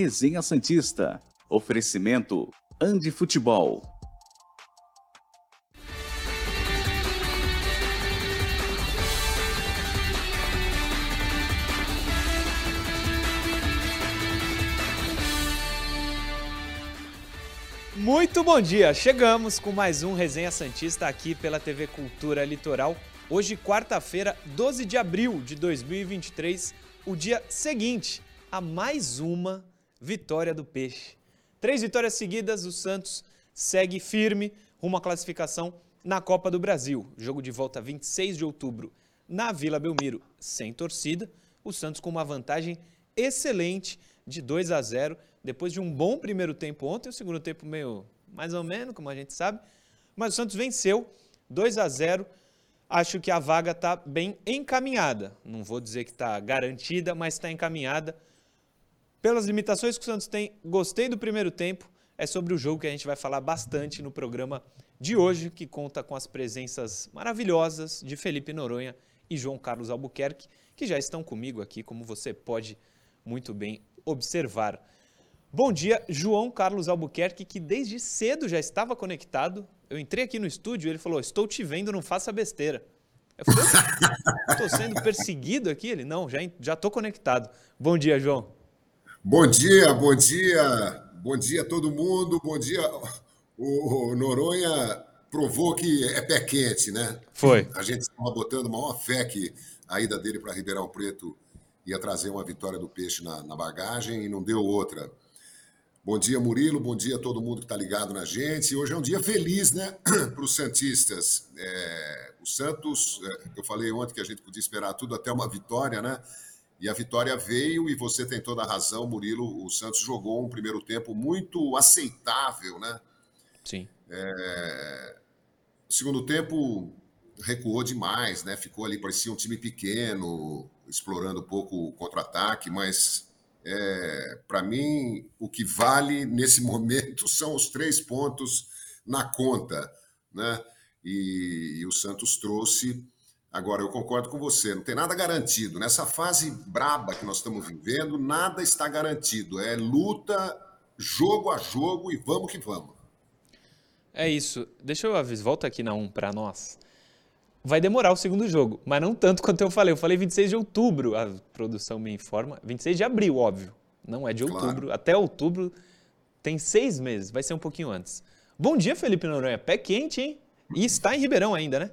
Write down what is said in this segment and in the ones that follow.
Resenha Santista. Oferecimento Andi Futebol. Muito bom dia! Chegamos com mais um Resenha Santista aqui pela TV Cultura Litoral. Hoje, quarta-feira, 12 de abril de 2023, o dia seguinte a mais uma vitória do Peixe. Três vitórias seguidas, o Santos segue firme rumo à classificação na Copa do Brasil. Jogo de volta 26 de outubro na Vila Belmiro, sem torcida. O Santos com uma vantagem excelente de 2 a 0 depois de um bom primeiro tempo ontem, o segundo tempo meio mais ou menos, como a gente sabe. Mas o Santos venceu 2 a 0 acho que a vaga está bem encaminhada. Não vou dizer que está garantida, mas está encaminhada. Pelas limitações que o Santos tem, gostei do primeiro tempo. É sobre o jogo que a gente vai falar bastante no programa de hoje, que conta com as presenças maravilhosas de Felipe Noronha e João Carlos Albuquerque, que já estão comigo aqui, como você pode muito bem observar. Bom dia, João Carlos Albuquerque, que desde cedo já estava conectado eu entrei aqui no estúdio e ele falou: Estou te vendo, não faça besteira. Eu falei: Estou sendo perseguido aqui? Ele: Não, já estou conectado. Bom dia, João. Bom dia, bom dia, bom dia a todo mundo. Bom dia. O Noronha provou que é pé quente, né? Foi. A gente estava botando maior fé que a ida dele para Ribeirão Preto ia trazer uma vitória do Peixe na, na bagagem e não deu outra. Bom dia, Murilo. Bom dia a todo mundo que está ligado na gente. Hoje é um dia feliz, né, para os Santistas. É, o Santos, é, eu falei ontem que a gente podia esperar tudo até uma vitória, né? E a vitória veio e você tem toda a razão, Murilo. O Santos jogou um primeiro tempo muito aceitável, né? Sim. É, o segundo tempo recuou demais, né? Ficou ali, parecia um time pequeno, explorando um pouco o contra-ataque, mas é, Para mim, o que vale nesse momento são os três pontos na conta. Né? E, e, o Santos trouxe. Agora, eu concordo com você, não tem nada garantido. Nessa fase braba que nós estamos vivendo, nada está garantido. É luta, jogo a jogo e vamos que vamos. É isso. Deixa eu avisar, volta aqui na 1 para nós vai demorar o segundo jogo, mas não tanto quanto eu falei. Eu falei 26 de outubro, a produção me informa. 26 de abril, óbvio. Não é de outubro. Claro. Até outubro tem seis meses, vai ser um pouquinho antes. Bom dia, Felipe Noronha. Pé quente, hein? E está em Ribeirão ainda, né?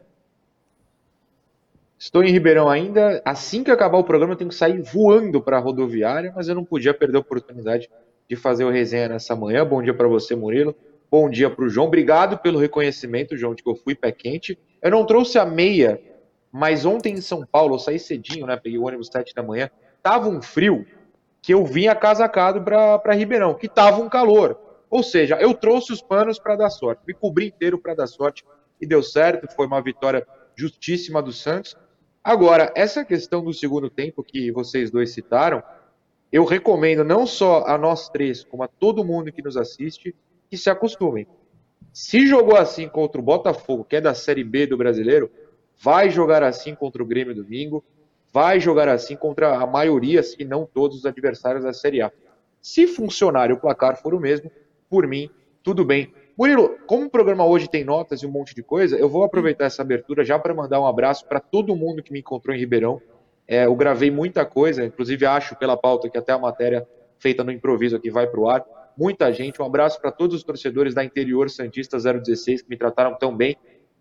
Estou em Ribeirão ainda. Assim que acabar o programa, eu tenho que sair voando para a rodoviária, mas eu não podia perder a oportunidade de fazer o resenha nessa manhã. Bom dia para você, Murilo. Bom dia para o João. Obrigado pelo reconhecimento, João, de que eu fui pé quente. Eu não trouxe a meia, mas ontem em São Paulo, eu saí cedinho, né? Peguei o ônibus 7 da manhã. Tava um frio que eu vinha casacado para Ribeirão, que tava um calor. Ou seja, eu trouxe os panos para dar sorte. Me cobri inteiro para dar sorte e deu certo. Foi uma vitória justíssima do Santos. Agora, essa questão do segundo tempo que vocês dois citaram, eu recomendo não só a nós três, como a todo mundo que nos assiste, que se acostumem. Se jogou assim contra o Botafogo, que é da Série B do brasileiro, vai jogar assim contra o Grêmio domingo, vai jogar assim contra a maioria, se não todos os adversários da Série A. Se funcionar e o placar for o mesmo, por mim, tudo bem. Murilo, como o programa hoje tem notas e um monte de coisa, eu vou aproveitar essa abertura já para mandar um abraço para todo mundo que me encontrou em Ribeirão. É, eu gravei muita coisa, inclusive acho pela pauta que até a matéria feita no improviso aqui vai para o ar muita gente. Um abraço para todos os torcedores da Interior Santista 016 que me trataram tão bem.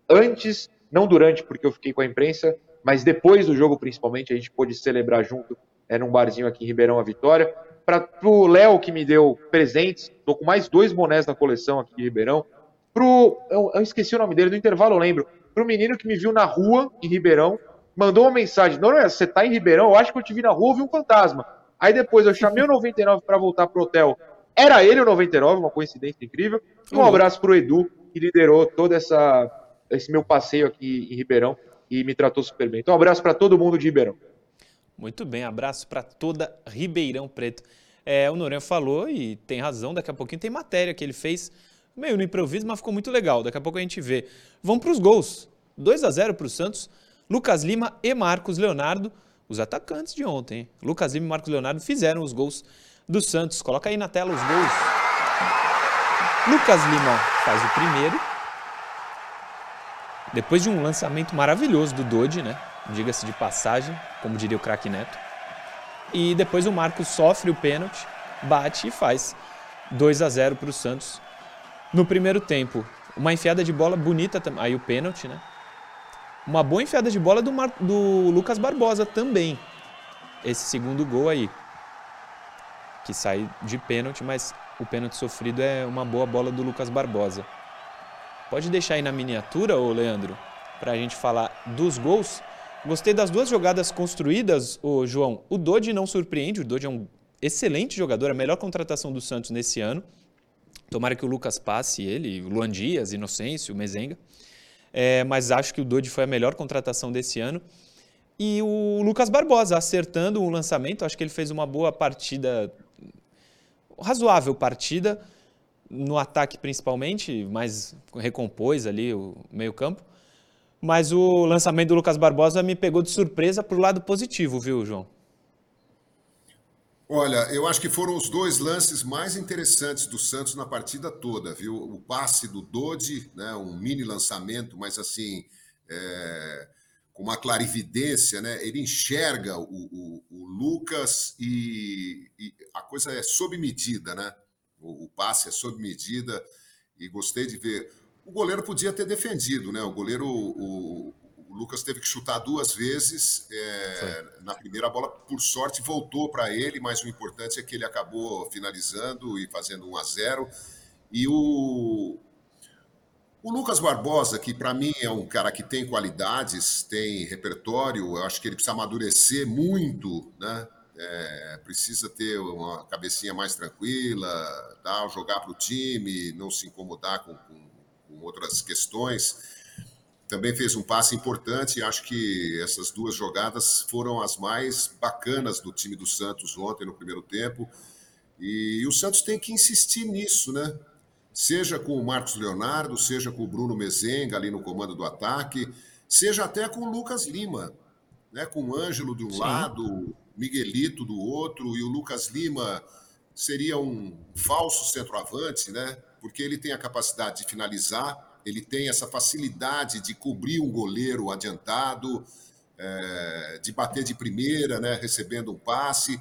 Antes, não durante, porque eu fiquei com a imprensa, mas depois do jogo, principalmente, a gente pôde celebrar junto é, num barzinho aqui em Ribeirão a vitória. Para o Léo, que me deu presentes, estou com mais dois bonés na coleção aqui em Ribeirão. Pro, eu, eu esqueci o nome dele, no intervalo eu lembro. Para o menino que me viu na rua em Ribeirão, mandou uma mensagem: Não, você está em Ribeirão? Eu acho que eu te vi na rua, vi um fantasma. Aí depois eu chamei o 99 para voltar pro hotel era ele o 99, uma coincidência incrível. E um uhum. abraço pro Edu, que liderou todo essa, esse meu passeio aqui em Ribeirão e me tratou super bem. Então, um abraço para todo mundo de Ribeirão. Muito bem, abraço para toda Ribeirão Preto. É, o Noronha falou e tem razão, daqui a pouquinho tem matéria que ele fez meio no improviso, mas ficou muito legal. Daqui a pouco a gente vê. Vamos para os gols. 2 a 0 para o Santos. Lucas Lima e Marcos Leonardo, os atacantes de ontem. Lucas Lima e Marcos Leonardo fizeram os gols do Santos. Coloca aí na tela os gols. Lucas Lima faz o primeiro. Depois de um lançamento maravilhoso do Dodi, né? Diga-se de passagem, como diria o craque Neto. E depois o Marcos sofre o pênalti, bate e faz 2 a 0 para o Santos no primeiro tempo. Uma enfiada de bola bonita, aí o pênalti, né? Uma boa enfiada de bola do, Mar... do Lucas Barbosa também. Esse segundo gol aí. Que sai de pênalti, mas o pênalti sofrido é uma boa bola do Lucas Barbosa. Pode deixar aí na miniatura, ô Leandro, para a gente falar dos gols. Gostei das duas jogadas construídas, ô João. O Dodi não surpreende, o Dodi é um excelente jogador, a melhor contratação do Santos nesse ano. Tomara que o Lucas passe ele, o Luan Dias, Inocêncio, o Mezenga. É, mas acho que o Dodi foi a melhor contratação desse ano. E o Lucas Barbosa acertando o lançamento, acho que ele fez uma boa partida, razoável partida, no ataque principalmente, mas recompôs ali o meio-campo. Mas o lançamento do Lucas Barbosa me pegou de surpresa para o lado positivo, viu, João? Olha, eu acho que foram os dois lances mais interessantes do Santos na partida toda, viu? O passe do Dodi, né, um mini lançamento, mas assim, é, com uma clarividência, né? Ele enxerga o, o, o Lucas e, e, a coisa é sob medida, né? O, o, passe é sob medida e gostei de ver. O goleiro podia ter defendido, né? O goleiro, o, Lucas teve que chutar duas vezes. É, na primeira bola, por sorte, voltou para ele, mas o importante é que ele acabou finalizando e fazendo 1 a 0 E o, o Lucas Barbosa, que para mim é um cara que tem qualidades, tem repertório, eu acho que ele precisa amadurecer muito, né? É, precisa ter uma cabecinha mais tranquila, tal, jogar para o time, não se incomodar com, com, com outras questões também fez um passe importante. Acho que essas duas jogadas foram as mais bacanas do time do Santos ontem no primeiro tempo. E, o Santos tem que insistir nisso, né? Seja com o Marcos Leonardo, seja com o Bruno Mezenga ali no comando do ataque, seja até com o Lucas Lima, né? Com o Ângelo de um Sim. lado, Miguelito do outro e o Lucas Lima seria um falso centroavante, né? Porque ele tem a capacidade de finalizar ele tem essa facilidade de cobrir um goleiro adiantado, é, de bater de primeira, né, recebendo um passe,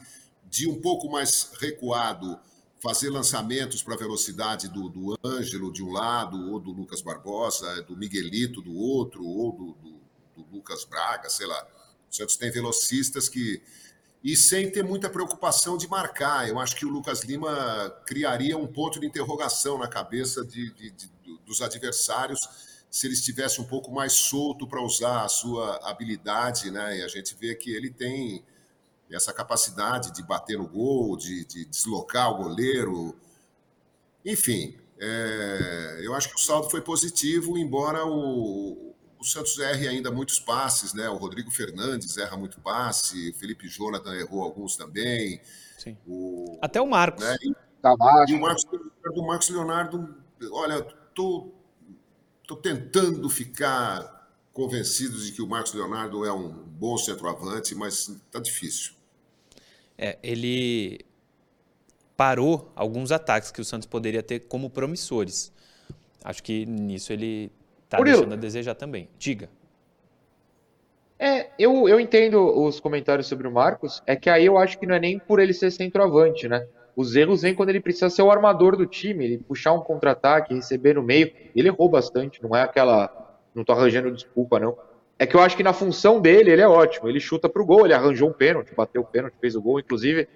de um pouco mais recuado fazer lançamentos para a velocidade do, do Ângelo de um lado, ou do Lucas Barbosa, do Miguelito do outro, ou do, do, do Lucas Braga, sei lá. O Santos tem velocistas que. E sem ter muita preocupação de marcar. Eu acho que o Lucas Lima criaria um ponto de interrogação na cabeça de, de, de dos adversários se ele estivesse um pouco mais solto para usar a sua habilidade, né? E a gente vê que ele tem essa capacidade de bater no gol, de, de deslocar o goleiro. Enfim, é, eu acho que o saldo foi positivo, embora o, o Santos erre ainda muitos passes, né? O Rodrigo Fernandes erra muito passe, o Felipe Jonathan errou alguns também. Sim. O, Até o Marcos. Né? E, tá e o Marcos, o Marcos Leonardo, olha, tô, tô tentando ficar convencido de que o Marcos Leonardo é um bom centroavante, mas tá difícil. É, ele parou alguns ataques que o Santos poderia ter como promissores. Acho que nisso ele está deixando a desejar também. Diga. É, eu, eu entendo os comentários sobre o Marcos, é que aí eu acho que não é nem por ele ser centroavante, né? Os erros vêm quando ele precisa ser o armador do time, ele puxar um contra-ataque, receber no meio. Ele errou bastante, não é aquela. Não tô arranjando desculpa, não. É que eu acho que na função dele, ele é ótimo. Ele chuta pro gol, ele arranjou um pênalti, bateu o pênalti, fez o gol. Inclusive,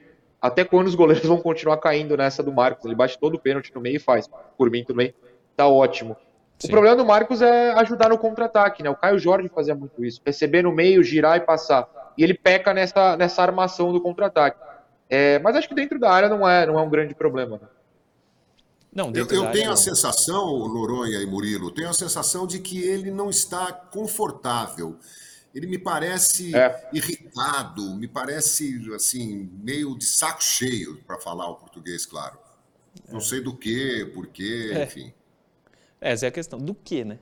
até quando os goleiros vão continuar caindo nessa do Marcos. Ele bate todo o pênalti no meio e faz. Por mim também, tá ótimo. Sim. O problema do Marcos é ajudar no contra-ataque, né? O Caio Jorge fazia muito isso. Receber no meio, girar e passar. E ele peca nessa, nessa armação do contra-ataque. É, mas acho que dentro da área não é, não é um grande problema. Né? Não, eu, eu tenho a sensação, Noronha e Murilo, tenho a sensação de que ele não está confortável. Ele me parece é. irritado, me parece assim meio de saco cheio, para falar o português, claro. Não é. sei do que, por quê, é. enfim. Essa é a questão. Do que, né?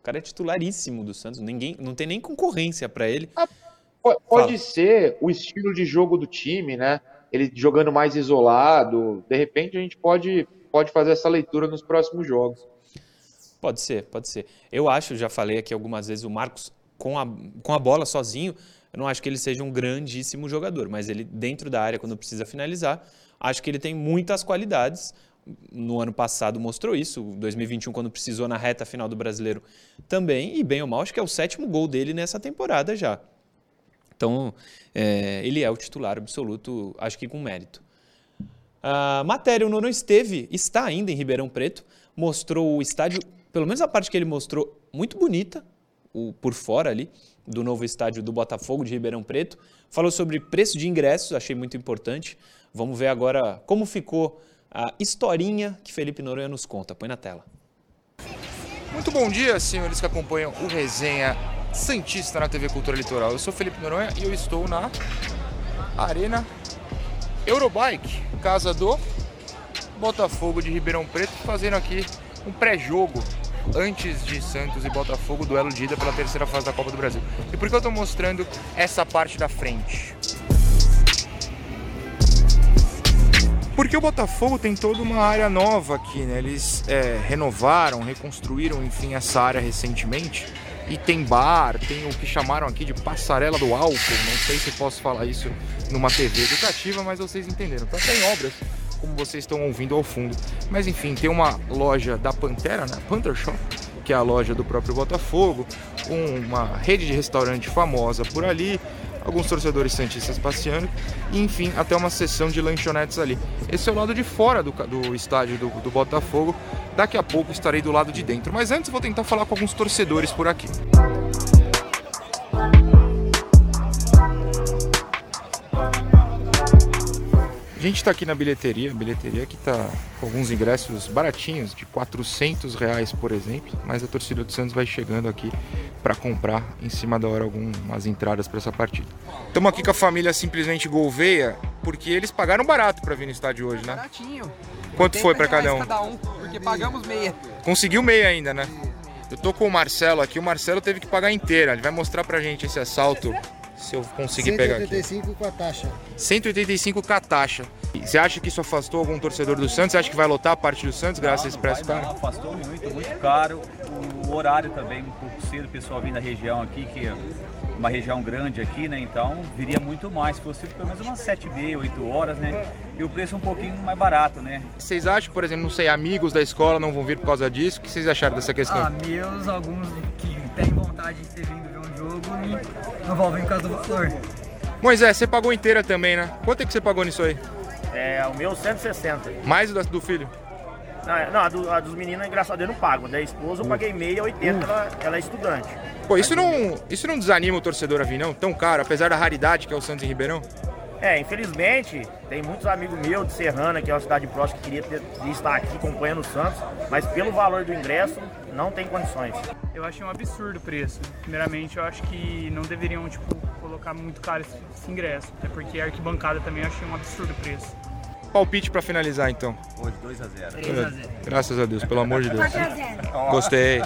O cara é titularíssimo do Santos, ninguém, não tem nem concorrência para ele. Ah, pode Fala. ser o estilo de jogo do time, né? ele jogando mais isolado. De repente a gente pode, pode fazer essa leitura nos próximos jogos. Pode ser, pode ser. Eu acho, já falei aqui algumas vezes, o Marcos com a, com a bola sozinho, eu não acho que ele seja um grandíssimo jogador, mas ele dentro da área, quando precisa finalizar, acho que ele tem muitas qualidades. No ano passado mostrou isso, 2021, quando precisou na reta final do brasileiro também, e bem ou mal, acho que é o sétimo gol dele nessa temporada já. Então, é, ele é o titular absoluto, acho que com mérito. A matéria, o Nono esteve, está ainda em Ribeirão Preto, mostrou o estádio pelo menos a parte que ele mostrou, muito bonita, o, por fora ali, do novo estádio do Botafogo de Ribeirão Preto. Falou sobre preço de ingressos, achei muito importante. Vamos ver agora como ficou a historinha que Felipe Noronha nos conta. Põe na tela. Muito bom dia, senhores que acompanham o Resenha Santista na TV Cultura Litoral. Eu sou Felipe Noronha e eu estou na Arena Eurobike, casa do Botafogo de Ribeirão Preto, fazendo aqui um pré-jogo antes de Santos e Botafogo, duelo de ida pela terceira fase da Copa do Brasil. E por que eu estou mostrando essa parte da frente? Porque o Botafogo tem toda uma área nova aqui, né? Eles é, renovaram, reconstruíram, enfim, essa área recentemente. E tem bar, tem o que chamaram aqui de passarela do álcool. Não sei se posso falar isso numa TV educativa, mas vocês entenderam. Então tem obras como vocês estão ouvindo ao fundo. Mas enfim, tem uma loja da Pantera, né? Panther Shop, que é a loja do próprio Botafogo, uma rede de restaurante famosa por ali, alguns torcedores santistas passeando, e enfim, até uma sessão de lanchonetes ali. Esse é o lado de fora do, do estádio do, do Botafogo. Daqui a pouco estarei do lado de dentro, mas antes vou tentar falar com alguns torcedores por aqui. A gente está aqui na bilheteria, bilheteria que está com alguns ingressos baratinhos, de 400 reais, por exemplo, mas a torcida do Santos vai chegando aqui para comprar em cima da hora algumas entradas para essa partida. Estamos aqui com a família simplesmente Gouveia, porque eles pagaram barato para vir no estádio hoje, né? Baratinho. Quanto foi para cada um? cada um? Porque pagamos meia. Conseguiu meia ainda, né? Eu tô com o Marcelo aqui, o Marcelo teve que pagar inteira, ele vai mostrar pra gente esse assalto se eu conseguir pegar aqui. 185 com a taxa. 185 com a taxa. Você acha que isso afastou algum torcedor do Santos? Você acha que vai lotar a parte do Santos graças a esse preço caro? Não, afastou muito, muito caro. O horário também, um pouco cedo, o pessoal vindo da região aqui, que é uma região grande aqui, né? Então viria muito mais, se fosse pelo menos umas 7 b 8 horas, né? E o preço um pouquinho mais barato, né? Vocês acham, por exemplo, não sei, amigos da escola não vão vir por causa disso? O que vocês acharam dessa questão? Ah, meus, alguns que têm vontade de ter vindo ver um jogo e não vão vir por causa do valor. Moisés, você pagou inteira também, né? Quanto é que você pagou nisso aí? É, o meu 160. Mais o do filho? Não, não a, do, a, dos meninos, engraçado, eu não pago. Da esposa eu paguei meia, 80, ela, ela é estudante. Pô, isso não, isso não desanima o torcedor a vir, não? Tão caro, apesar da raridade que é o Santos em Ribeirão? É, infelizmente, tem muitos amigos meus de Serrana, que é uma cidade próxima, que queria ter, estar aqui acompanhando o Santos, mas pelo valor do ingresso, não tem condições. Eu achei um absurdo o preço. Primeiramente, eu acho que não deveriam, tipo, colocar muito caro esse, esse ingresso, até porque a arquibancada também eu achei um absurdo o preço. Palpite para finalizar, então. Hoje, 2x0. 3x0. Graças a Deus, pelo amor de Deus. 4x0. Gostei.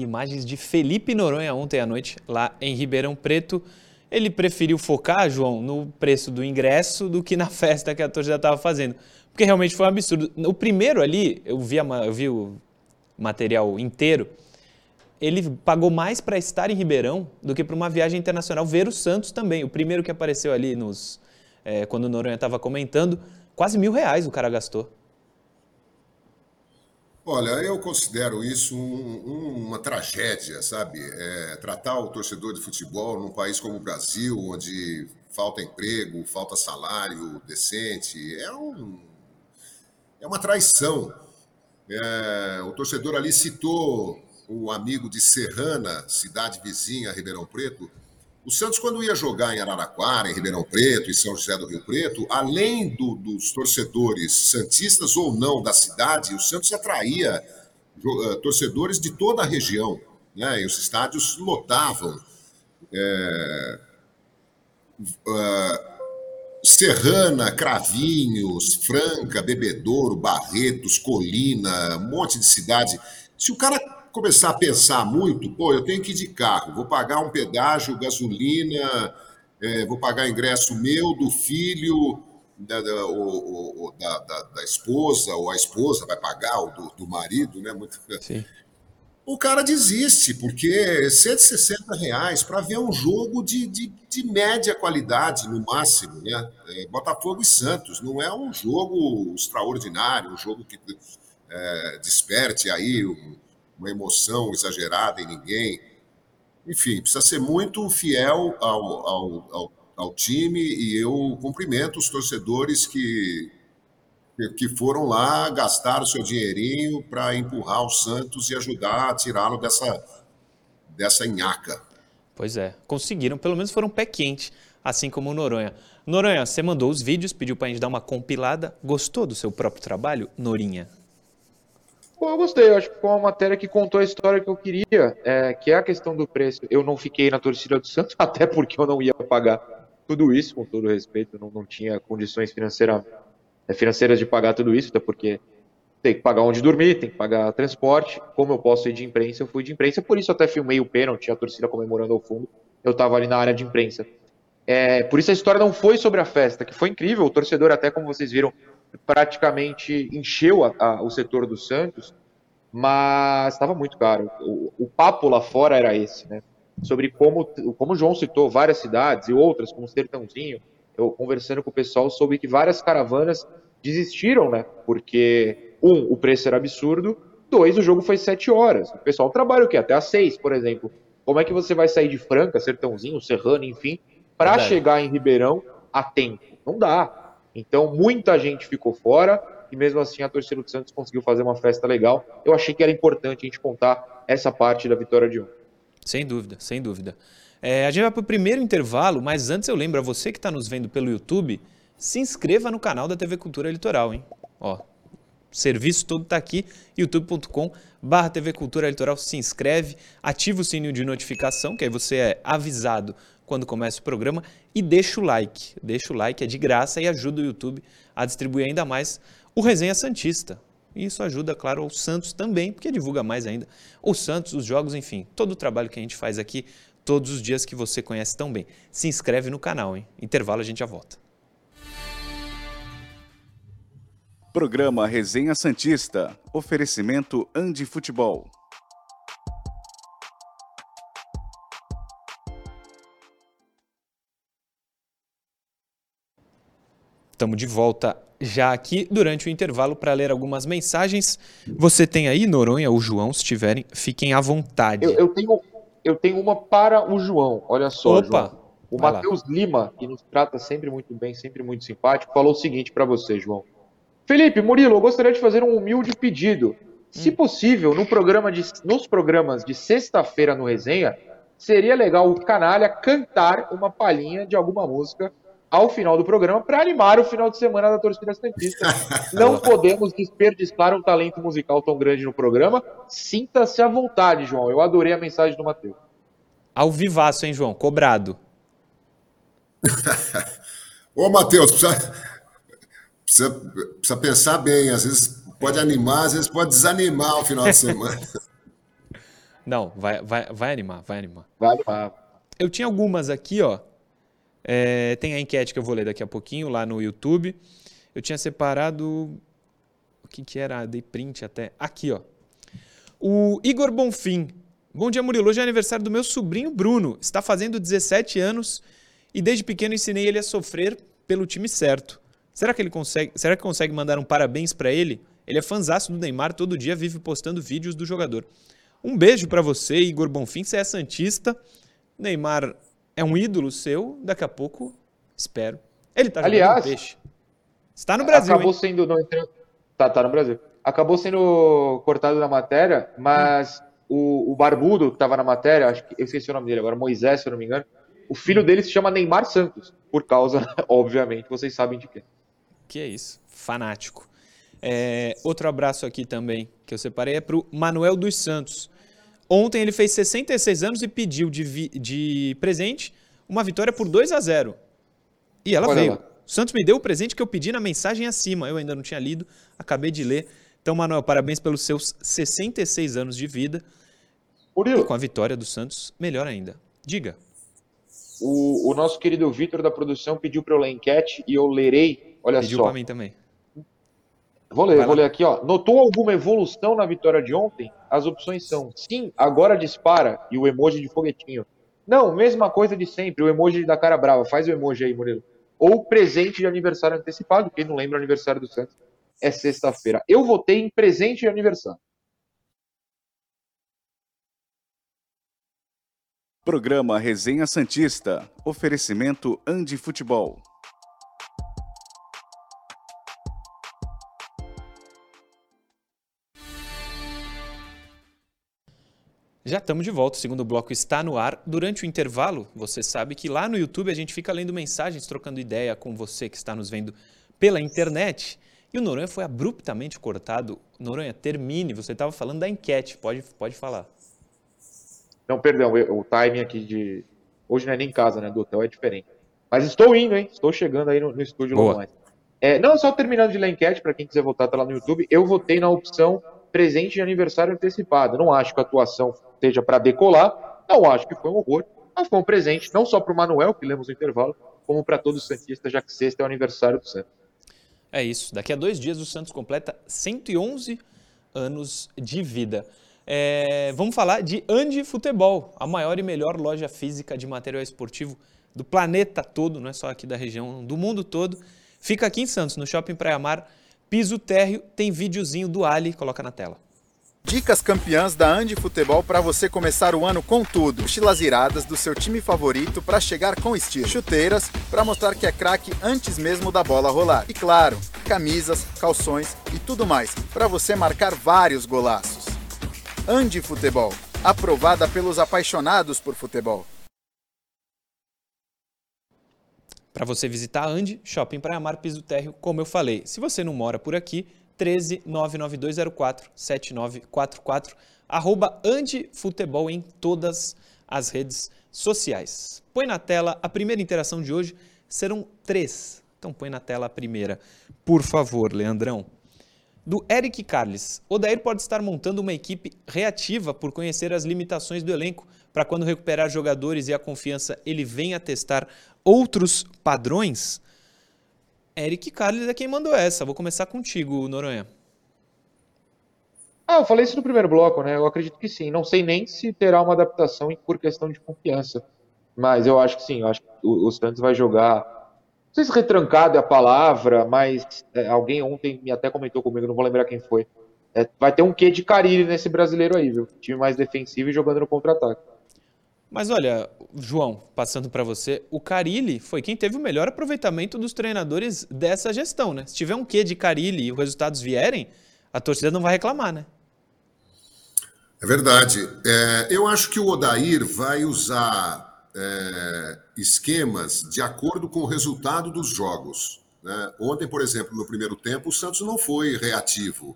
Imagens de Felipe Noronha ontem à noite, lá em Ribeirão Preto. Ele preferiu focar, João, no preço do ingresso do que na festa que a torcida estava fazendo. Porque realmente foi um absurdo. O primeiro ali, eu vi, a, eu vi o material inteiro, ele pagou mais para estar em Ribeirão do que para uma viagem internacional ver o Santos também. O primeiro que apareceu ali nos, é, quando o Noronha estava comentando, quase mil reais o cara gastou. Olha, eu considero isso um, um, uma tragédia, sabe? É, tratar o torcedor de futebol num país como o Brasil, onde falta emprego, falta salário decente, é, um, é uma traição. É, o torcedor ali citou o amigo de Serrana, cidade vizinha Ribeirão Preto, O Santos, quando ia jogar em Araraquara, em Ribeirão Preto, em São José do Rio Preto, além do, dos torcedores santistas ou não da cidade, o Santos atraía uh, torcedores de toda a região. Né? E os estádios lotavam. É, Serrana, Cravinhos, Franca, Bebedouro, Barretos, Colina, um monte de cidade. Se o cara começar a pensar muito, pô, eu tenho que ir de carro, vou pagar um pedágio, gasolina, é, vou pagar ingresso meu, do filho, da, da, o, da, da, da, esposa, ou a esposa vai pagar, ou do, do marido, né? Muito... Sim. O cara desiste, porque 160 reais para ver um jogo de, de, de, média qualidade, no máximo, né? É, Botafogo e Santos, não é um jogo extraordinário, um jogo que é, desperte aí um, uma emoção exagerada em ninguém. Enfim, precisa ser muito fiel ao, ao, ao, ao time e eu cumprimento os torcedores que, que foram lá gastar o seu dinheirinho para empurrar o Santos e ajudar a tirá-lo dessa, dessa nhaca. Pois é, conseguiram, pelo menos foram pé quente, assim como o Noronha. Noronha, você mandou os vídeos, pediu para a gente dar uma compilada. Gostou do seu próprio trabalho, Norinha? Pô, eu gostei, eu acho que foi uma matéria que contou a história que eu queria, é, que é a questão do preço. Eu não fiquei na torcida do Santos, até porque eu não ia pagar tudo isso, com todo respeito, não, não tinha condições financeira, é, financeiras de pagar tudo isso, até porque tem que pagar onde dormir, tem que pagar transporte. Como eu posso ir de imprensa, eu fui de imprensa, por isso até filmei o pênalti, a torcida comemorando ao fundo, eu estava ali na área de imprensa. É, por isso a história não foi sobre a festa, que foi incrível, o torcedor até, como vocês viram, praticamente encheu a, a, o setor do Santos, mas estava muito caro. O, o, papo lá fora era esse, né? Sobre como, como o João citou, várias cidades e outras, como o Sertãozinho, eu conversando com o pessoal soube que várias caravanas desistiram, né? Porque, um, o preço era absurdo, dois, o jogo foi sete horas. O pessoal trabalha o quê? Até às seis, por exemplo. Como é que você vai sair de Franca, Sertãozinho, Serrano, enfim, para chegar em Ribeirão a tempo? Não dá. Então, muita gente ficou fora e mesmo assim a torcida do Santos conseguiu fazer uma festa legal. Eu achei que era importante a gente contar essa parte da vitória de ontem. Sem dúvida, sem dúvida. É, a gente vai para o primeiro intervalo, mas antes eu lembro a você que está nos vendo pelo YouTube, se inscreva no canal da TV Cultura Litoral, hein? Ó, serviço todo está aqui, youtube.com barra TV Cultura Litoral, se inscreve, ativa o sininho de notificação, que aí você é avisado quando começa o programa e deixa o like. Deixa o like, é de graça e ajuda o YouTube a distribuir ainda mais o Resenha Santista. E isso ajuda, claro, o Santos também, porque divulga mais ainda o Santos, os jogos, enfim, todo o trabalho que a gente faz aqui todos os dias que você conhece tão bem. Se inscreve no canal, hein? Intervalo, a gente já volta. Programa Resenha Santista. Oferecimento Andi Futebol. Estamos de volta já aqui durante o intervalo para ler algumas mensagens. Você tem aí, Noronha ou João, se tiverem, fiquem à vontade. Eu, eu tenho, eu tenho uma para o João, olha só. Opa! João. O Matheus Lima, que nos trata sempre muito bem, sempre muito simpático, falou o seguinte para você, João. Felipe, Murilo, eu gostaria de fazer um humilde pedido. Se hum. possível, no programa de, nos programas de sexta-feira no Resenha, seria legal o canalha cantar uma palhinha de alguma música ao final do programa para animar o final de semana da torcida santista. Não podemos desperdiçar um talento musical tão grande no programa. Sinta-se à vontade, João. Eu adorei a mensagem do Matheus. Ao vivaço, hein, João? Cobrado. Ô, Matheus, precisa, precisa, precisa pensar bem. Às vezes pode animar, às vezes pode desanimar o final de semana. Não, vai, vai, vai animar, vai animar. Vai animar. Eu tinha algumas aqui, ó. É, tem a enquete que eu vou ler daqui a pouquinho lá no YouTube. Eu tinha separado. O que, que era? Dei print até. Aqui, ó. O Igor Bonfim. Bom dia, Murilo. Hoje é aniversário do meu sobrinho Bruno. Está fazendo 17 anos e desde pequeno ensinei ele a sofrer pelo time certo. Será que ele consegue, será que consegue mandar um parabéns para ele? Ele é fanzaço do Neymar, todo dia vive postando vídeos do jogador. Um beijo para você, Igor Bonfim, você é santista. Neymar é um ídolo seu, daqui a pouco, espero. Ele tá Aliás, peixe. Está no Brasil. Acabou hein? sendo. Não, tá, tá no Brasil. Acabou sendo cortado na matéria, mas hum. o, o Barbudo, que estava na matéria, acho que eu esqueci o nome dele agora, Moisés, se eu não me engano, o filho dele se chama Neymar Santos, por causa, obviamente, vocês sabem de quê. Que é isso, fanático. É, outro abraço aqui também que eu separei é para o Manuel dos Santos. Ontem ele fez 66 anos e pediu de, de presente uma vitória por 2 a 0 E ela Olha veio. Lá. O Santos me deu o presente que eu pedi na mensagem acima. Eu ainda não tinha lido, acabei de ler. Então, Manuel, parabéns pelos seus 66 anos de vida. Murilo. E com a vitória do Santos, melhor ainda. Diga. O, o nosso querido Vitor da produção pediu para eu ler enquete e eu lerei. Olha pediu só. Pediu para mim também. Vou ler, vou ler aqui, ó. Notou alguma evolução na vitória de ontem? As opções são sim, agora dispara e o emoji de foguetinho. Não, mesma coisa de sempre, o emoji da cara brava. Faz o emoji aí, Murilo. Ou presente de aniversário antecipado. Quem não lembra o aniversário do Santos é sexta-feira. Eu votei em presente de aniversário. Programa Resenha Santista. Oferecimento Andi Futebol. Já estamos de volta, o segundo bloco está no ar. Durante o intervalo, você sabe que lá no YouTube a gente fica lendo mensagens, trocando ideia com você que está nos vendo pela internet. E o Noronha foi abruptamente cortado. Noronha, termine, você estava falando da enquete, pode, pode falar. Não, perdão, o timing aqui de. Hoje não é nem em casa, né? Do hotel é diferente. Mas estou indo, hein? Estou chegando aí no, no estúdio logo mais. É, não, só terminando de ler a enquete, para quem quiser votar, tá lá no YouTube. Eu votei na opção presente de aniversário antecipado. Não acho que a atuação esteja para decolar, não acho que foi um horror, mas foi um presente não só para o Manuel, que lemos no intervalo, como para todos os Santistas, já que sexta é o aniversário do Santos. É isso. Daqui a dois dias o Santos completa 111 anos de vida. É, vamos falar de Andi Futebol, a maior e melhor loja física de material esportivo do planeta todo, não é só aqui da região, do mundo todo. Fica aqui em Santos, no Shopping Praia Mar, piso térreo, tem videozinho do Ali, coloca na tela. Dicas campeãs da Andi Futebol para você começar o ano com tudo. Mochilas iradas do seu time favorito para chegar com estilo. Chuteiras para mostrar que é craque antes mesmo da bola rolar. E claro, camisas, calções e tudo mais para você marcar vários golaços. Andi Futebol, aprovada pelos apaixonados por futebol. Para você visitar a Andi, Shopping Praia Mar Piso Térreo, como eu falei. Se você não mora por aqui, 13 99204 7944, arroba Andi Futebol em todas as redes sociais. Põe na tela a primeira interação de hoje, serão três. Então põe na tela a primeira, por favor, Leandrão. Do Eric Carles. Odair pode estar montando uma equipe reativa por conhecer as limitações do elenco, para quando recuperar jogadores e a confiança ele venha testar outros padrões? Eric Carles é quem mandou essa. Vou começar contigo, Noronha. Ah, eu falei isso no primeiro bloco, né? Eu acredito que sim. Não sei nem se terá uma adaptação por questão de confiança. Mas eu acho que sim. Eu acho que o, Santos vai jogar. Não sei se retrancado é a palavra, mas é, alguém ontem me até comentou comigo, não vou lembrar quem foi. É, vai ter um quê de Carilli nesse brasileiro aí, viu? Time mais defensivo e jogando no contra-ataque. Mas olha, João, passando para você, o Carilli foi quem teve o melhor aproveitamento dos treinadores dessa gestão, né? Se tiver um quê de Carilli e os resultados vierem, a torcida não vai reclamar, né? É verdade. É, eu acho que o Odair vai usar é, esquemas de acordo com o resultado dos jogos. Né? Ontem, por exemplo, no primeiro tempo, o Santos não foi reativo.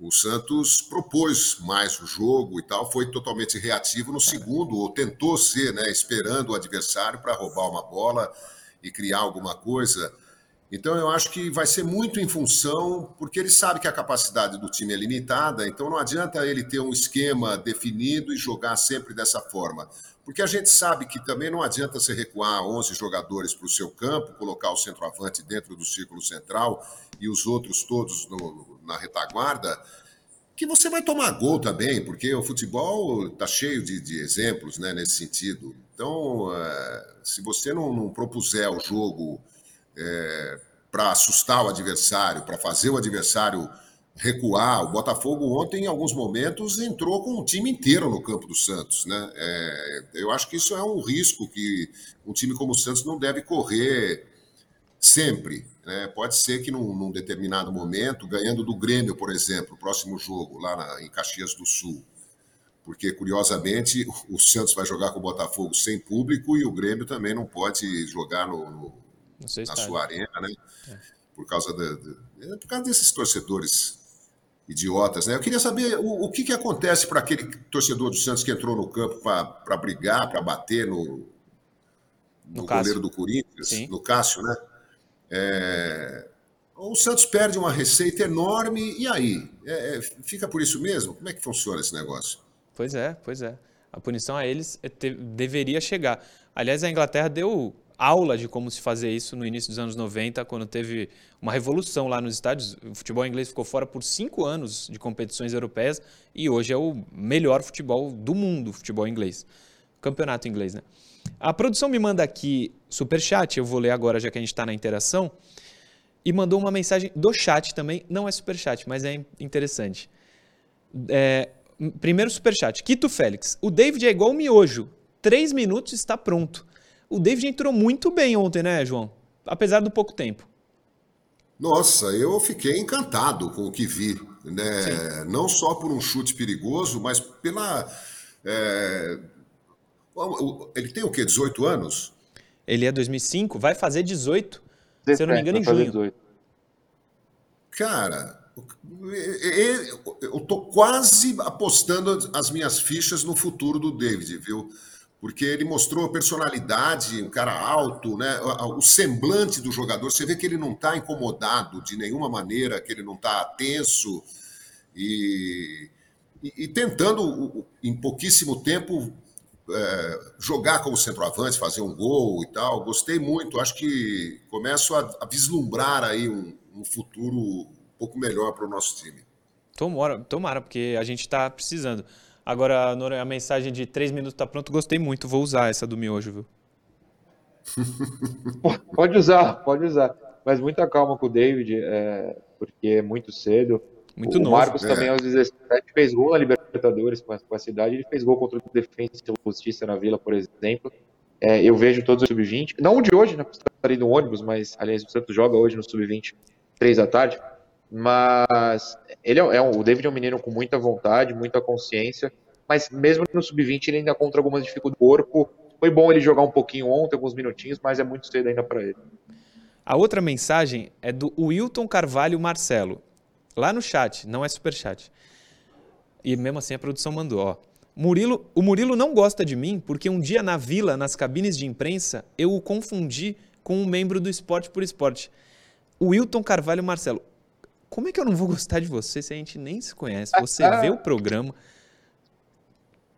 O Santos propôs mais o jogo e tal, foi totalmente reativo no segundo, ou tentou ser, né, esperando o adversário para roubar uma bola e criar alguma coisa. Então eu acho que vai ser muito em função, porque ele sabe que a capacidade do time é limitada, então não adianta ele ter um esquema definido e jogar sempre dessa forma. Porque a gente sabe que também não adianta você recuar 11 jogadores para o seu campo, colocar o centroavante dentro do círculo central e os outros todos no, na retaguarda, que você vai tomar gol também, porque o futebol está cheio de, de, exemplos né, nesse sentido. Então, é, se você não, não, propuser o jogo é, para assustar o adversário, para fazer o adversário recuar. O Botafogo ontem, em alguns momentos, entrou com o time inteiro no campo do Santos. Né? É, eu acho que isso é um risco que um time como o Santos não deve correr sempre. Né? Pode ser que num, num, determinado momento, ganhando do Grêmio, por exemplo, o próximo jogo, lá na, em Caxias do Sul, porque curiosamente o Santos vai jogar com o Botafogo sem público e o Grêmio também não pode jogar no, no na sua arena, né? É. Por causa de, é por causa desses torcedores idiotas, né? Eu queria saber o, o que, que acontece para aquele torcedor do Santos que entrou no campo para brigar, para bater no, no, no goleiro do Corinthians, Sim. no Cássio, né? É, o Santos perde uma receita enorme, e aí? É, é, fica por isso mesmo? Como é que funciona esse negócio? Pois é, pois é. A punição a eles é deveria chegar. Aliás, a Inglaterra deu aula de como se fazer isso no início dos anos 90, quando teve uma revolução lá nos estádios. O futebol inglês ficou fora por cinco anos de competições europeias e hoje é o melhor futebol do mundo, futebol inglês. Campeonato inglês, né? A produção me manda aqui super chat, eu vou ler agora já que a gente está na interação e mandou uma mensagem do chat também. Não é superchat, mas é interessante. É, primeiro superchat. Quito Félix. O David é igual o miojo. Três minutos está pronto. O David entrou muito bem ontem, né, João? Apesar do pouco tempo. Nossa, eu fiquei encantado com o que vi. Né? Não só por um chute perigoso, mas pela. É... Ele tem o quê? 18 anos? Ele é 2005, vai fazer 18 se eu não me engano, em junho. Cara, eu tô quase apostando as minhas fichas no futuro do David, viu? Porque ele mostrou a personalidade, um cara alto, né? O semblante do jogador, você vê que ele não está incomodado de nenhuma maneira, que ele não está tenso e, e, e tentando, em pouquíssimo tempo, é, jogar como centroavante, fazer um gol e tal. Gostei muito. Acho que começo a, a vislumbrar aí um, um, futuro um pouco melhor para o nosso time. Tomara, tomara, porque a gente está precisando. Agora, a mensagem de três minutos está pronto, gostei muito. Vou usar essa do miojo, viu? pode usar, pode usar. Mas muita calma com o David, é, porque é muito cedo. Muito o novo. Marcos é. também aos 17 fez gol na Libertadores com a, cidade, ele fez gol contra o Defensa e Justiça na Vila, por exemplo. É, eu vejo todos os sub-20, não o de hoje, né, estarei no ônibus, mas aliás o Santos joga hoje no sub-20, três da tarde, mas ele é, é um, o David é um menino com muita vontade, muita consciência, mas mesmo no sub-20 ele ainda contra algumas dificuldades do corpo. Foi bom ele jogar um pouquinho ontem, alguns minutinhos, mas é muito cedo ainda para ele. A outra mensagem é do Wilton Carvalho Marcelo lá no chat, não é super chat. E mesmo assim a produção mandou, ó. Murilo, o Murilo não gosta de mim porque um dia na vila, nas cabines de imprensa, eu o confundi com um membro do Esporte por Esporte. O Wilton Carvalho Marcelo. Como é que eu não vou gostar de você se a gente nem se conhece? Você vê o programa.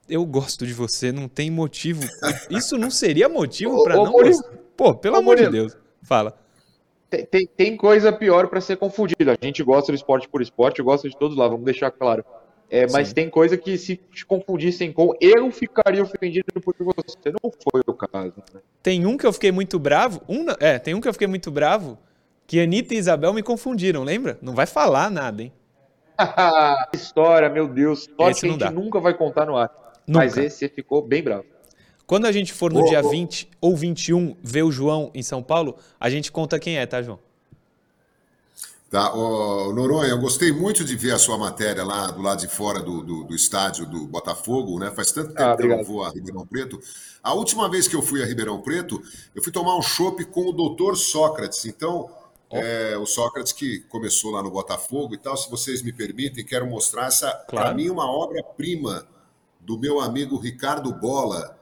Eu gosto de você, não tem motivo. Isso não seria motivo para não gostar. Pô, pelo ô, amor Murilo. de Deus. Fala tem, tem coisa pior para ser confundida. A gente gosta do esporte por esporte, gosta de todos lá, vamos deixar claro. É, mas Sim. tem coisa que se te confundissem com eu ficaria ofendido por você. Não foi o caso. Né? Tem um que eu fiquei muito bravo. Um, é, tem um que eu fiquei muito bravo que Anitta e Isabel me confundiram, lembra? Não vai falar nada, hein? História, meu Deus. Sorte que a gente dá. nunca vai contar no ar. Nunca. Mas esse ficou bem bravo. Quando a gente for no oh, dia oh. 20 ou 21 ver o João em São Paulo, a gente conta quem é, tá, João? Tá, oh, Noronha, eu gostei muito de ver a sua matéria lá do lado de fora do, do, do estádio do Botafogo, né? Faz tanto tempo ah, que eu não vou a Ribeirão Preto. A última vez que eu fui a Ribeirão Preto, eu fui tomar um chopp com o doutor Sócrates. Então. É, o Sócrates que começou lá no Botafogo e tal, se vocês me permitem, quero mostrar essa, claro. para mim, uma obra-prima do meu amigo Ricardo Bola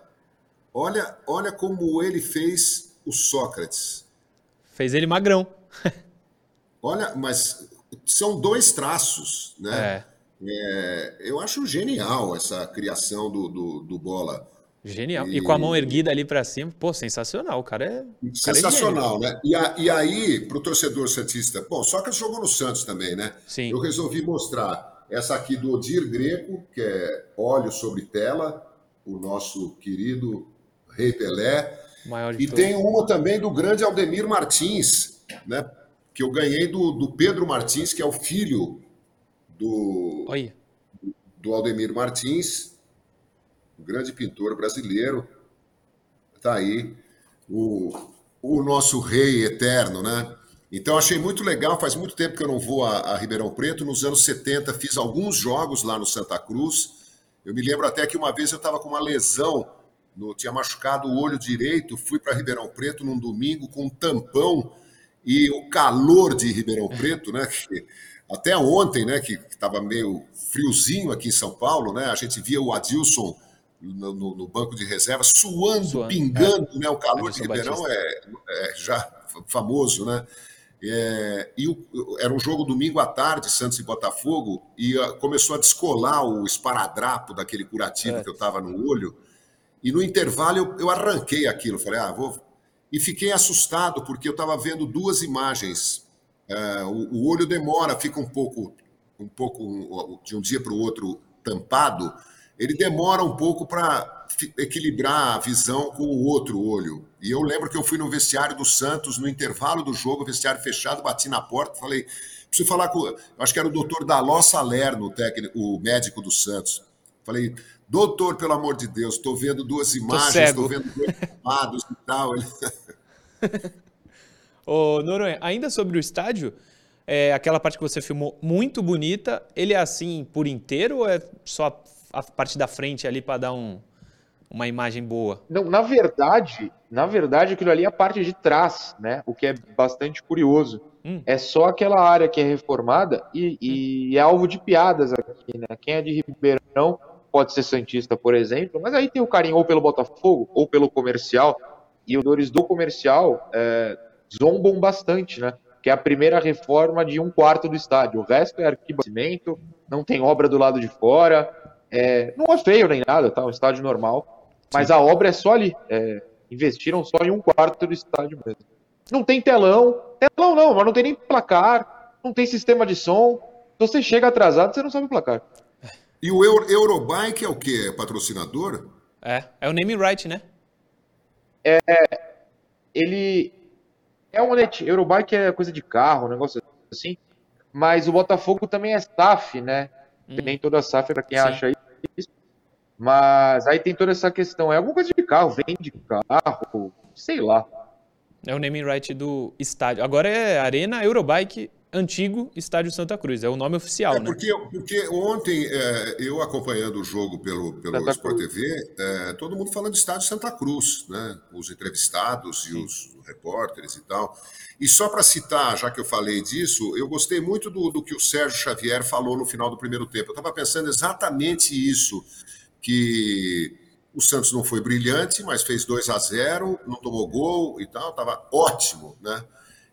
Olha, olha como ele fez o Sócrates. Fez ele magrão. olha, mas são dois traços, né? É. É, eu acho genial essa criação do, do, do Bola. Genial. E, e, com a mão erguida ali para cima, pô, sensacional. O cara é. Sensacional, cara é né? E, a, e aí, para o torcedor Santista, bom, Sócrates jogou no Santos também, né? Sim. Eu resolvi mostrar essa aqui do Odir Greco, que é óleo sobre tela, o nosso querido Rei Pelé. e todos. tem uma também do grande Aldemir Martins, né? Que eu ganhei do, do Pedro Martins, que é o filho do, Oi. do Aldemir Martins, um grande pintor brasileiro. Tá aí o, o nosso rei eterno, né? Então achei muito legal, faz muito tempo que eu não vou a, a Ribeirão Preto. Nos anos 70 fiz alguns jogos lá no Santa Cruz Eu me lembro até que uma vez eu estava com uma lesão, no, tinha machucado o olho direito, fui para Ribeirão Preto num domingo com um tampão e o calor de Ribeirão Preto, né? Que, até ontem, né, que estava meio friozinho aqui em São Paulo, né? A gente via o Adilson no, no, banco de reserva suando, suando pingando, é. né? O calor de Ribeirão é, é, já famoso, né? É, e o, era um jogo domingo à tarde, Santos e Botafogo, e a, começou a descolar o esparadrapo daquele curativo é. que eu estava no olho. E no intervalo eu, eu arranquei aquilo, falei, ah, vou. E fiquei assustado, porque eu estava vendo duas imagens. É, o, o, olho demora, fica um pouco, um pouco de um dia para o outro tampado, ele demora um pouco para equilibrar a visão com o outro olho. E eu lembro que eu fui no vestiário do Santos, no intervalo do jogo, vestiário fechado, bati na porta, falei, preciso falar com, acho que era o doutor Daló Salerno, o, técnico, o médico do Santos. Falei, doutor, pelo amor de Deus, estou vendo duas imagens, estou vendo dois lados e tal. Ô, Noronha, ainda sobre o estádio, é, aquela parte que você filmou muito bonita, ele é assim por inteiro ou é só a parte da frente ali para dar um, uma imagem boa? Não, na verdade, na verdade aquilo ali é a parte de trás, né? O que é bastante curioso. Hum. É só aquela área que é reformada e, e hum. é alvo de piadas aqui, né? Quem é de Ribeirão pode ser santista, por exemplo, mas aí tem o carinho ou pelo Botafogo ou pelo comercial e os dores do comercial é, zombam bastante, né? Que é a primeira reforma de um quarto do estádio. O resto é arquibancimento, não tem obra do lado de fora, é, não é feio nem nada, tá? Um estádio normal. Mas Sim. a obra é só ali. É, investiram só em um quarto do estádio mesmo. Não tem telão. Telão não, mas não tem nem placar. Não tem sistema de som. Se você chega atrasado, você não sabe o placar. E o Euro, Eurobike é o quê? É patrocinador? É, é o name right, né? É, ele é um net. Eurobike é coisa de carro, um negócio assim. Mas o Botafogo também é staff, né? Hum. Tem toda a SAF para quem Sim. acha isso. Mas aí tem toda essa questão. É alguma coisa de carro, vende carro, sei lá. É o naming right do estádio. Agora é Arena Eurobike Antigo Estádio Santa Cruz. É o nome oficial, é, né? Porque, porque ontem, é, eu acompanhando o jogo pelo, pelo Sport TV, é, todo mundo falando de Estádio Santa Cruz, né? Os entrevistados e os repórteres e tal. E só para citar, já que eu falei disso, eu gostei muito do, do que o Sérgio Xavier falou no final do primeiro tempo. Eu estava pensando exatamente isso, que o Santos não foi brilhante, mas fez 2 a 0 não tomou gol e tal, estava ótimo, né?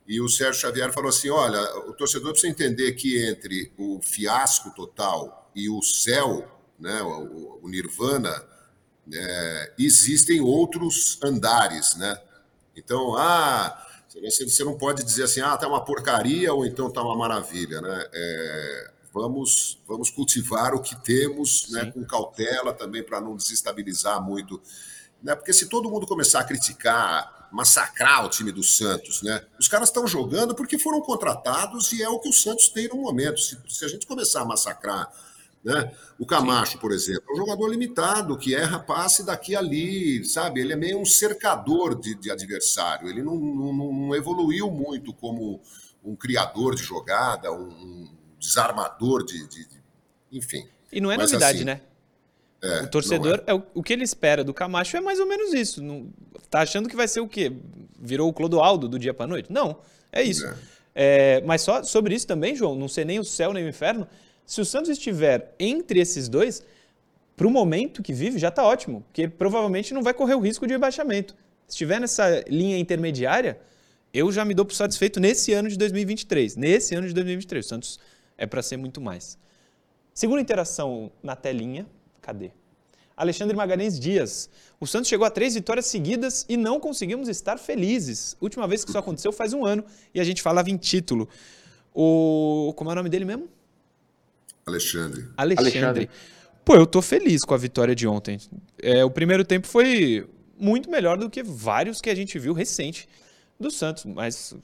E o Sérgio Xavier falou assim: olha, o torcedor precisa entender que entre o fiasco total e o céu, né, o, o Nirvana, é, existem outros andares, né? Então, ah, você não pode dizer assim, ah, tá uma porcaria ou então tá uma maravilha, né? É, vamos, vamos cultivar o que temos, né, com cautela também para não desestabilizar muito, né? Porque se todo mundo começar a criticar, massacrar o time do Santos, né? Os caras estão jogando porque foram contratados e é o que o Santos tem no momento. Se, se a gente começar a massacrar né? O Camacho, por exemplo, é um jogador limitado, que erra passe daqui e ali, sabe? Ele é meio um cercador de, de adversário. Ele não, não, não, evoluiu muito como um criador de jogada, um, um desarmador de, de, de, Enfim. E não é Mas, novidade, assim, né? É, o torcedor, é. é. o, que ele espera do Camacho é mais ou menos isso. Não, tá achando que vai ser o quê? Virou o Clodoaldo do dia para noite? Não, é isso. É. É, mas só sobre isso também, João, não ser nem o céu nem o inferno, se o Santos estiver entre esses dois, para o momento que vive, já está ótimo, porque provavelmente não vai correr o risco de rebaixamento. Se estiver nessa linha intermediária, eu já me dou por satisfeito nesse ano de 2023. Nesse ano de 2023. O Santos é para ser muito mais. Segunda interação na telinha. Cadê? Alexandre Magalhães Dias. O Santos chegou a três vitórias seguidas e não conseguimos estar felizes. Última vez que isso aconteceu faz um ano e a gente falava em título. O. Como é o nome dele mesmo? Alexandre. Alexandre. Alexandre. Pô, eu tô feliz com a vitória de ontem. É, o primeiro tempo foi muito melhor do que vários que a gente viu recente do Santos, mas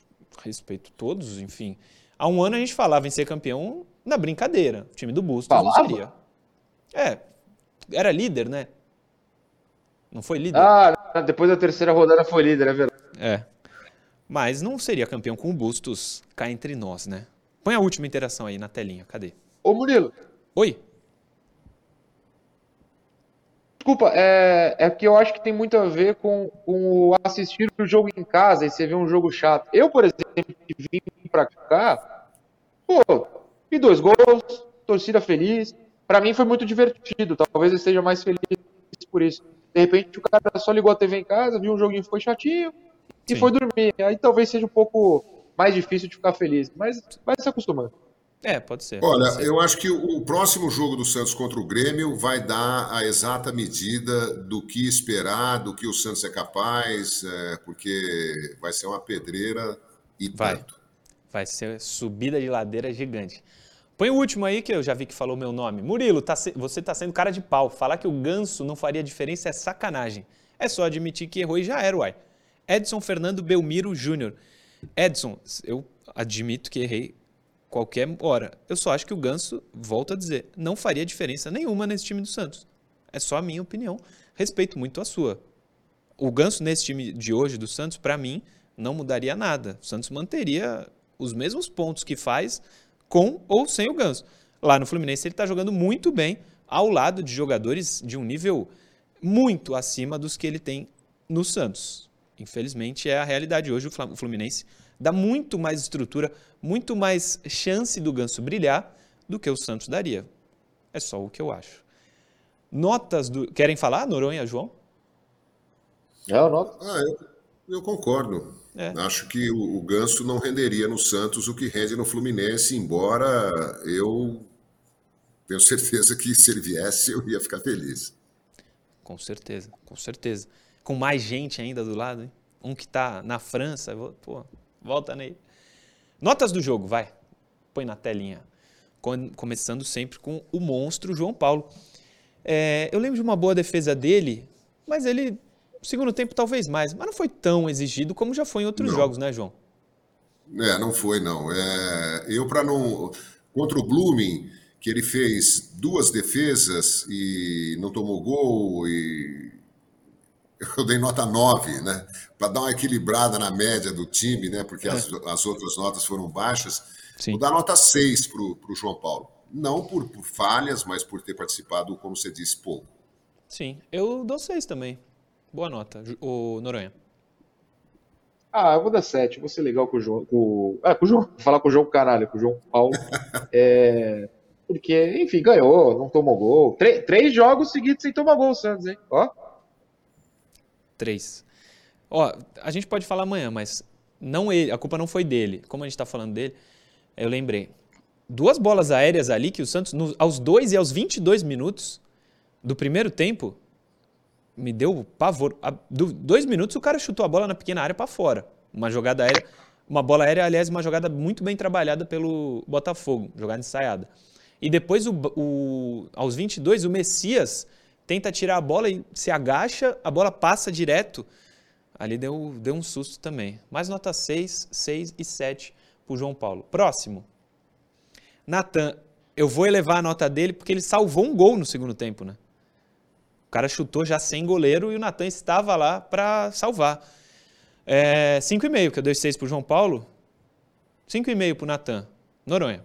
respeito todos, enfim. Há um ano a gente falava em ser campeão na brincadeira. O time do Bustos não seria. É, era líder, né? Não foi líder? Ah, depois da terceira rodada foi líder, é verdade. É. Mas não seria campeão com o Bustos cá entre nós, né? Põe a última interação aí na telinha, cadê? Ô Murilo. Oi. desculpa, é, é que eu acho que tem muito a ver com, com o assistir o jogo em casa e você vê um jogo chato. Eu, por exemplo, que vim pra cá, pô, e dois gols, torcida feliz. Para mim foi muito divertido. Talvez eu esteja mais feliz por isso. De repente o cara só ligou a TV em casa, viu um joguinho, foi chatinho e Sim. foi dormir. Aí talvez seja um pouco mais difícil de ficar feliz, mas vai se acostumando. É, pode ser. Olha, pode ser. eu acho que o próximo jogo do Santos contra o Grêmio vai dar a exata medida do que esperar, do que o Santos é capaz, é, porque vai ser uma pedreira e vai. tanto. Vai ser subida de ladeira gigante. Põe o último aí que eu já vi que falou meu nome. Murilo, tá se... você tá sendo cara de pau. Falar que o ganso não faria diferença é sacanagem. É só admitir que errou e já era, uai. Edson Fernando Belmiro Júnior. Edson, eu admito que errei qualquer hora. Eu só acho que o Ganso, volto a dizer, não faria diferença nenhuma nesse time do Santos. É só a minha opinião. Respeito muito a sua. O Ganso nesse time de hoje do Santos, para mim, não mudaria nada. O Santos manteria os mesmos pontos que faz com ou sem o Ganso. Lá no Fluminense ele está jogando muito bem ao lado de jogadores de um nível muito acima dos que ele tem no Santos. Infelizmente é a realidade hoje. O Fluminense dá muito mais estrutura, muito mais chance do Ganso brilhar do que o Santos daria. É só o que eu acho. Notas do. Querem falar, Noronha, João? É, eu noto. Ah, eu, eu concordo. É. Acho que o, o Ganso não renderia no Santos o que rende no Fluminense, embora eu tenho certeza que se ele viesse eu ia ficar feliz. Com certeza, com certeza. Com mais gente ainda do lado, hein? Um que está na França, pô, volta nele. Notas do jogo, vai. Põe na telinha. Começando sempre com o monstro João Paulo. É, eu lembro de uma boa defesa dele, mas ele, segundo tempo, talvez mais. Mas não foi tão exigido como já foi em outros não. jogos, né, João? É, não foi, não. É, eu, para não. Contra o Blooming, que ele fez duas defesas e não tomou gol e eu dei nota 9, né? Para dar uma equilibrada na média do time, né? Porque é. as, as, outras notas foram baixas. Sim. Vou dar nota 6 para o João Paulo. Não por, por, falhas, mas por ter participado, como você disse, pouco. Sim, eu dou 6 também. Boa nota, o Noronha. Ah, eu vou dar 7. Vou ser legal com o João. Com, ah, com o João. Vou falar com o João Caralho, com o João Paulo. é, porque, enfim, ganhou, não tomou gol. Três, três jogos seguidos sem tomar gol, o Santos, hein? Ó. Três. Ó, a gente pode falar amanhã, mas não ele, a culpa não foi dele. Como a gente está falando dele, eu lembrei. Duas bolas aéreas ali que o Santos, no, aos dois e aos 22 minutos do primeiro tempo, me deu pavor. A, do, dois minutos o cara chutou a bola na pequena área para fora. Uma jogada aérea, uma bola aérea, aliás, uma jogada muito bem trabalhada pelo Botafogo, jogada ensaiada. E depois, o, o, aos 22, o Messias tenta tirar a bola e se agacha, a bola passa direto. Ali deu, deu um susto também. Mais nota 6, 6 e 7 para o João Paulo. Próximo. Natan, eu vou elevar a nota dele porque ele salvou um gol no segundo tempo, né? O cara chutou já sem goleiro e o Natan estava lá para salvar. É, 5,5, que eu dei 6 para o João Paulo. 5,5 para o Natan. Noronha.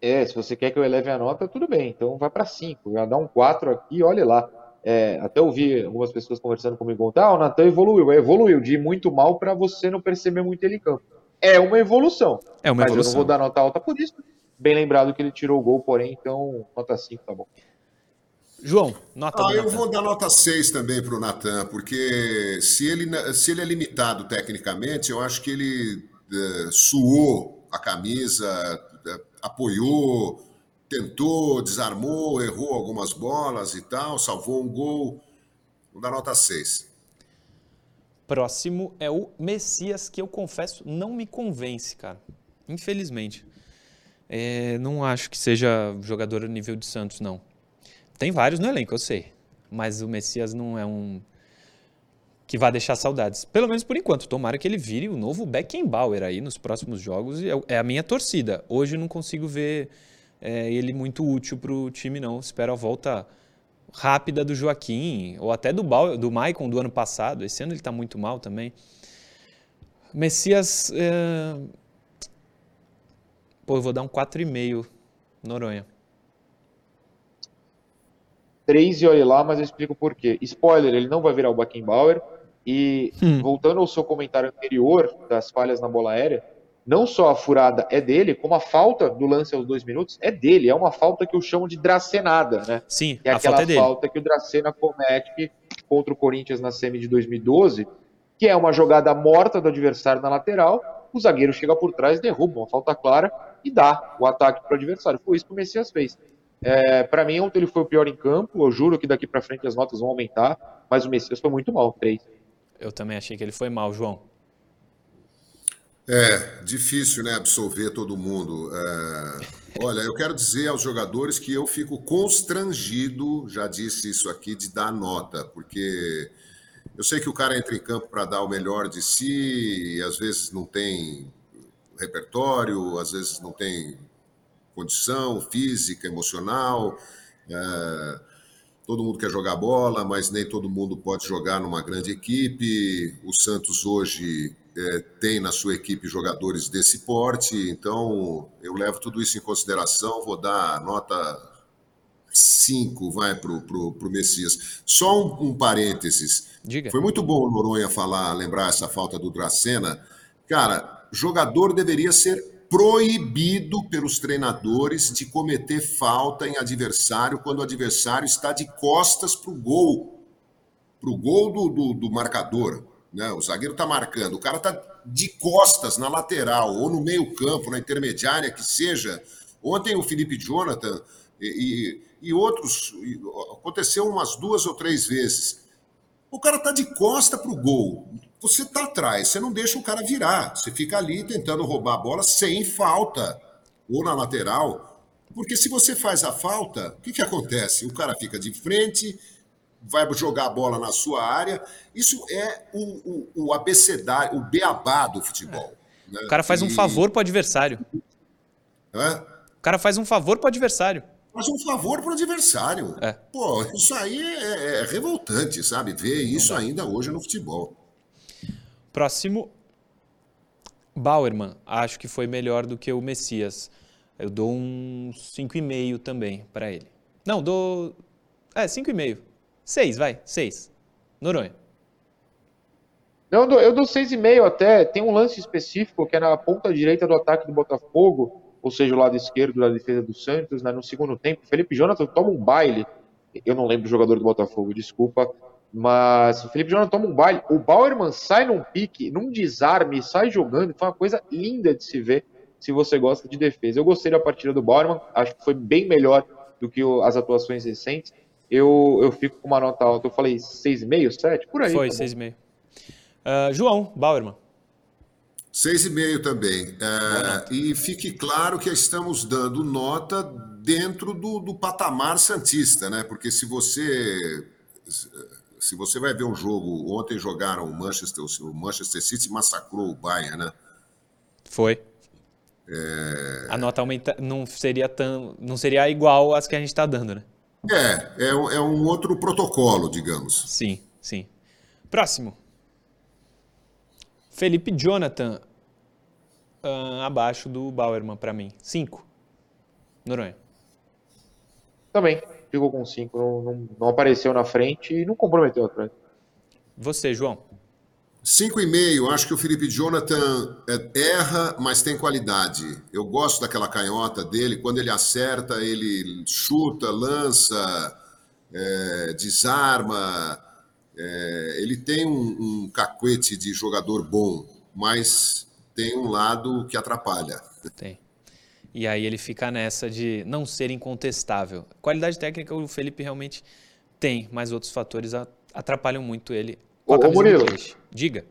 É, se você quer que eu eleve a nota, tudo bem. Então vai para 5. Já dá um 4 aqui, olha lá. É, até ouvi algumas pessoas conversando comigo, ah, o Natan evoluiu. Evoluiu de muito mal para você não perceber muito ele em campo. É uma evolução. É uma mas evolução. eu não vou dar nota alta por isso. Bem lembrado que ele tirou o gol, porém, então nota 5 tá bom. João, nota ah, Eu vou dar nota 6 também para o Natan, porque se ele, se ele é limitado tecnicamente, eu acho que ele é, suou a camisa, apoiou, tentou, desarmou, errou algumas bolas e tal, salvou um gol. Vou dar nota 6. Próximo é o Messias, que eu confesso não me convence, cara. Infelizmente. É, não acho que seja jogador a nível de Santos, não. Tem vários no elenco, eu sei. Mas o Messias não é um que vai deixar saudades. Pelo menos por enquanto. Tomara que ele vire o novo Beckenbauer aí nos próximos jogos. É, é a minha torcida. Hoje não consigo ver é, ele muito útil para o time, não. Espero a volta rápida do Joaquim, ou até do, Bauer, do Maicon do ano passado. Esse ano ele está muito mal também. Messias. É... Pô, eu vou dar um 4,5 Noronha. Três e olhe lá, mas eu explico por quê. Spoiler, ele não vai virar o Beckenbauer. E hum. voltando ao seu comentário anterior das falhas na bola aérea, não só a furada é dele, como a falta do lance aos dois minutos é dele. É uma falta que eu chamo de dracenada, né? Sim, é a aquela falta é falta que o Dracena comete contra o Corinthians na semi de 2012, que é uma jogada morta do adversário na lateral, o zagueiro chega por trás, derruba uma falta clara e dá o ataque para o adversário. Foi isso que o Messias fez. É, para mim, ontem ele foi o pior em campo. Eu juro que daqui para frente as notas vão aumentar, mas o Messias foi muito mal, três. Eu também achei que ele foi mal, João. É, difícil, né, absolver todo mundo. É, olha, eu quero dizer aos jogadores que eu fico constrangido, já disse isso aqui, de dar nota, porque eu sei que o cara entra em campo para dar o melhor de si, e às vezes não tem repertório, às vezes não tem condição física, emocional. É, todo mundo quer jogar bola, mas nem todo mundo pode jogar numa grande equipe. O Santos hoje é, tem na sua equipe jogadores desse porte, então eu levo tudo isso em consideração. Vou dar nota 5, vai, para o Messias. Só um, um parênteses. Diga. Foi muito bom o Noronha falar, lembrar essa falta do Dracena. Cara, jogador deveria ser proibido pelos treinadores de cometer falta em adversário quando o adversário está de costas para o gol, para o gol do, do, do, marcador. Né? O zagueiro está marcando, o cara está de costas na lateral ou no meio campo, na intermediária, que seja. Ontem o Felipe Jonathan e, e, e outros, aconteceu umas duas ou três vezes. O cara está de costa para o gol você está atrás, você não deixa o cara virar. Você fica ali tentando roubar a bola sem falta, ou na lateral. Porque se você faz a falta, o que, que acontece? O cara fica de frente, vai jogar a bola na sua área. Isso é o, o, o abecedário, o beabá do futebol. É. Né? O cara faz e... um favor para o adversário. Hã? O cara faz um favor para o adversário. Faz um favor para o adversário. É. Pô, isso aí é, é revoltante, sabe? Ver isso ainda hoje no futebol. Próximo, Bauerman. Acho que foi melhor do que o Messias. Eu dou um 5,5 também para ele. Não, dou. É, 5,5. 6, vai, 6. Noronha. Não, eu dou, eu dou 6,5 até. Tem um lance específico que é na ponta direita do ataque do Botafogo, ou seja, o lado esquerdo da defesa do Santos, né, no segundo tempo. Felipe Jonathan toma um baile. Eu não lembro o jogador do Botafogo, desculpa. Mas o Felipe Jonathan toma um baile. O Bauerman sai num pique, num desarme, sai jogando. Foi uma coisa linda de se ver se você gosta de defesa. Eu gostei da partida do Bauerman, acho que foi bem melhor do que as atuações recentes. Eu, eu fico com uma nota alta. Eu falei 6,5, 7? Por aí. Foi, 6,5. Tá uh, João, Bauerman. 6,5 também. É, e fique claro que estamos dando nota dentro do, do patamar Santista, né? Porque se você se você vai ver um jogo, ontem jogaram o Manchester, o Manchester City massacrou o Bayern, né? Foi. É... A nota aumenta, não seria tão, não seria igual às que a gente está dando, né? É, é, é um outro protocolo, digamos. Sim, sim. Próximo. Felipe Jonathan, uh, abaixo do Bauerman para mim. Cinco. Noronha. Também ficou com 5, não, não, não, apareceu na frente e não comprometeu atrás. Você, João? 5,5. Acho que o Felipe Jonathan é, erra, mas tem qualidade. Eu gosto daquela canhota dele. Quando ele acerta, ele chuta, lança, é, desarma. É, ele tem um, um cacuete de jogador bom, mas tem um lado que atrapalha. Tem. E aí ele fica nessa de não ser incontestável. Qualidade técnica o Felipe realmente tem, mas outros fatores atrapalham muito ele com a ô, Murilo, Diga.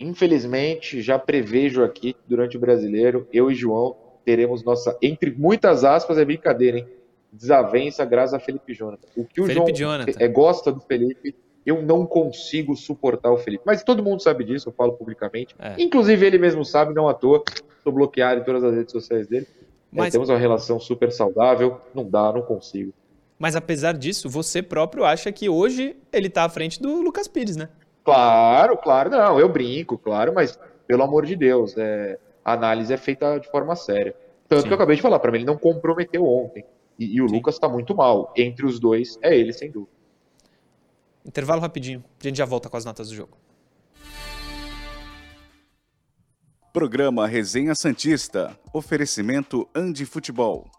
Infelizmente, já prevejo aqui durante o brasileiro, eu e João teremos nossa, entre muitas aspas, é brincadeira, hein? Desavença graças a Felipe Jonathan. O que o Felipe João Jonathan. É, gosta do Felipe, eu não consigo suportar o Felipe. Mas todo mundo sabe disso, eu falo publicamente. É. Inclusive ele mesmo sabe, não à toa sou bloqueado em todas as redes sociais dele. É, Mas... É, temos uma relação super saudável, não dá, não consigo. Mas apesar disso, você próprio acha que hoje ele está à frente do Lucas Pires, né? Claro, claro, não, eu brinco, claro, mas pelo amor de Deus, é, a análise é feita de forma séria. Tanto Sim. que eu acabei de falar, para mim ele não comprometeu ontem. E, e o Lucas está muito mal. Entre os dois, é ele, sem dúvida. Intervalo rapidinho. A gente já volta com as notas do jogo. Programa Resenha Santista. Oferecimento Andi Futebol.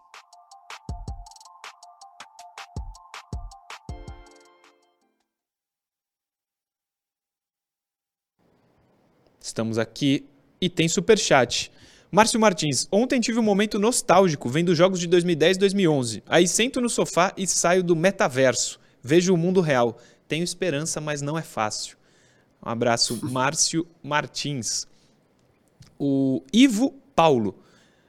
Estamos aqui e tem superchat. Márcio Martins, ontem tive um momento nostálgico vendo jogos de 2010 e 2011. Aí sento no sofá e saio do metaverso. Vejo o mundo real. Tenho esperança, mas não é fácil. Um abraço, Márcio Martins. O Ivo Paulo.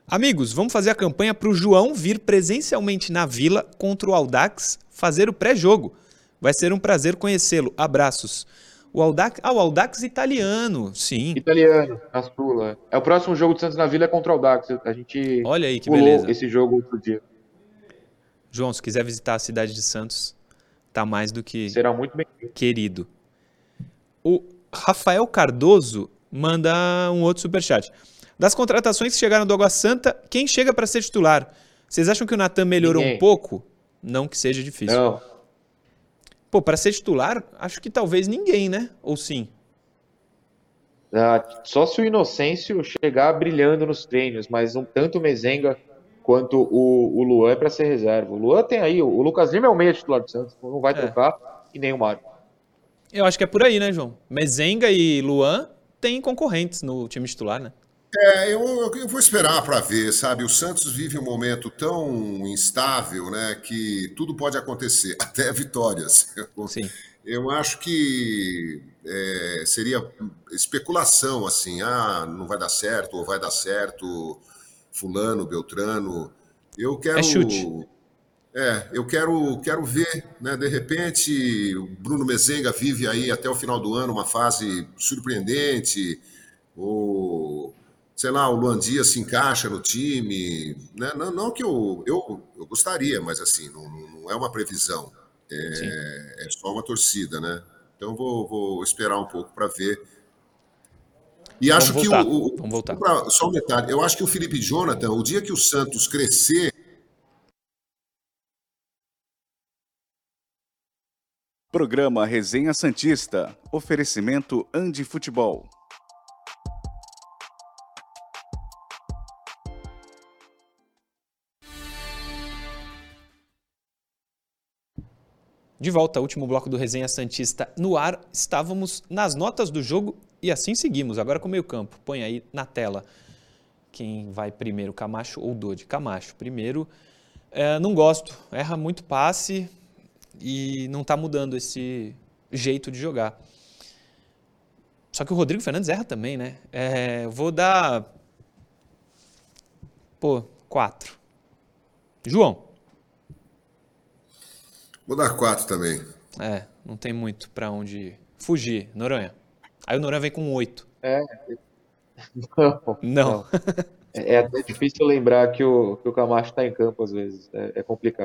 Amigos, vamos fazer a campanha para o João vir presencialmente na vila contra o Aldax fazer o pré-jogo. Vai ser um prazer conhecê-lo. Abraços. O Aldax, ah, o Aldax italiano, sim. Italiano, na Sula. É o próximo jogo do Santos na Vila é contra o Aldax. A gente Olha aí que beleza. esse jogo outro dia. João, se quiser visitar a cidade de Santos, tá mais do que Será muito bem querido. O Rafael Cardoso manda um outro superchat. Das contratações que chegaram do Água Santa, quem chega para ser titular? Vocês acham que o Natan melhorou Ninguém. um pouco? Não que seja difícil. Não. Pô, para ser titular, acho que talvez ninguém, né? Ou sim? Ah, só se o Inocêncio chegar brilhando nos treinos, mas não tanto o Mezenga quanto o, o Luan é para ser reserva. O Luan tem aí, o Lucas Lima é o meia titular do Santos, não vai É. trocar, e nem o Mário. Eu acho que é por aí, né, João? Mezenga e Luan têm concorrentes no time titular, né? É, eu, eu vou esperar para ver, sabe? O Santos vive um momento tão instável, né, que tudo pode acontecer, até vitórias. Sim. Eu acho que é, seria especulação, assim, ah, não vai dar certo, ou vai dar certo, fulano, beltrano. Eu quero... É chute. É, eu quero, quero ver, né? De repente, o Bruno Mezenga vive aí até o final do ano uma fase surpreendente, ou sei lá, o Luan Dias se encaixa no time, né? Não, não que eu, eu, eu gostaria, mas assim, não, não é uma previsão, é, é só uma torcida, né? Então vou, vou esperar um pouco para ver. E Vamos acho que voltar, o, o- vamos voltar. pra- só um detalhe, eu acho que o Felipe Jonathan, o dia que o Santos crescer Programa Resenha Santista. Oferecimento Andi Futebol. De volta, último bloco do Resenha Santista no ar. Estávamos nas notas do jogo e assim seguimos. Agora com o meio campo. Põe aí na tela quem vai primeiro, Camacho ou Dodi. Camacho, primeiro. É, não gosto, erra muito passe e não está mudando esse jeito de jogar. Só que o Rodrigo Fernandes erra também, né? É, vou dar. Pô, quatro. João. Vou dar quatro também. É, não tem muito pra onde fugir. Noronha. Aí o Noronha vem com oito. É. Não. Não. É, é até difícil lembrar que o, que o Camacho está em campo às vezes. É, é complicado.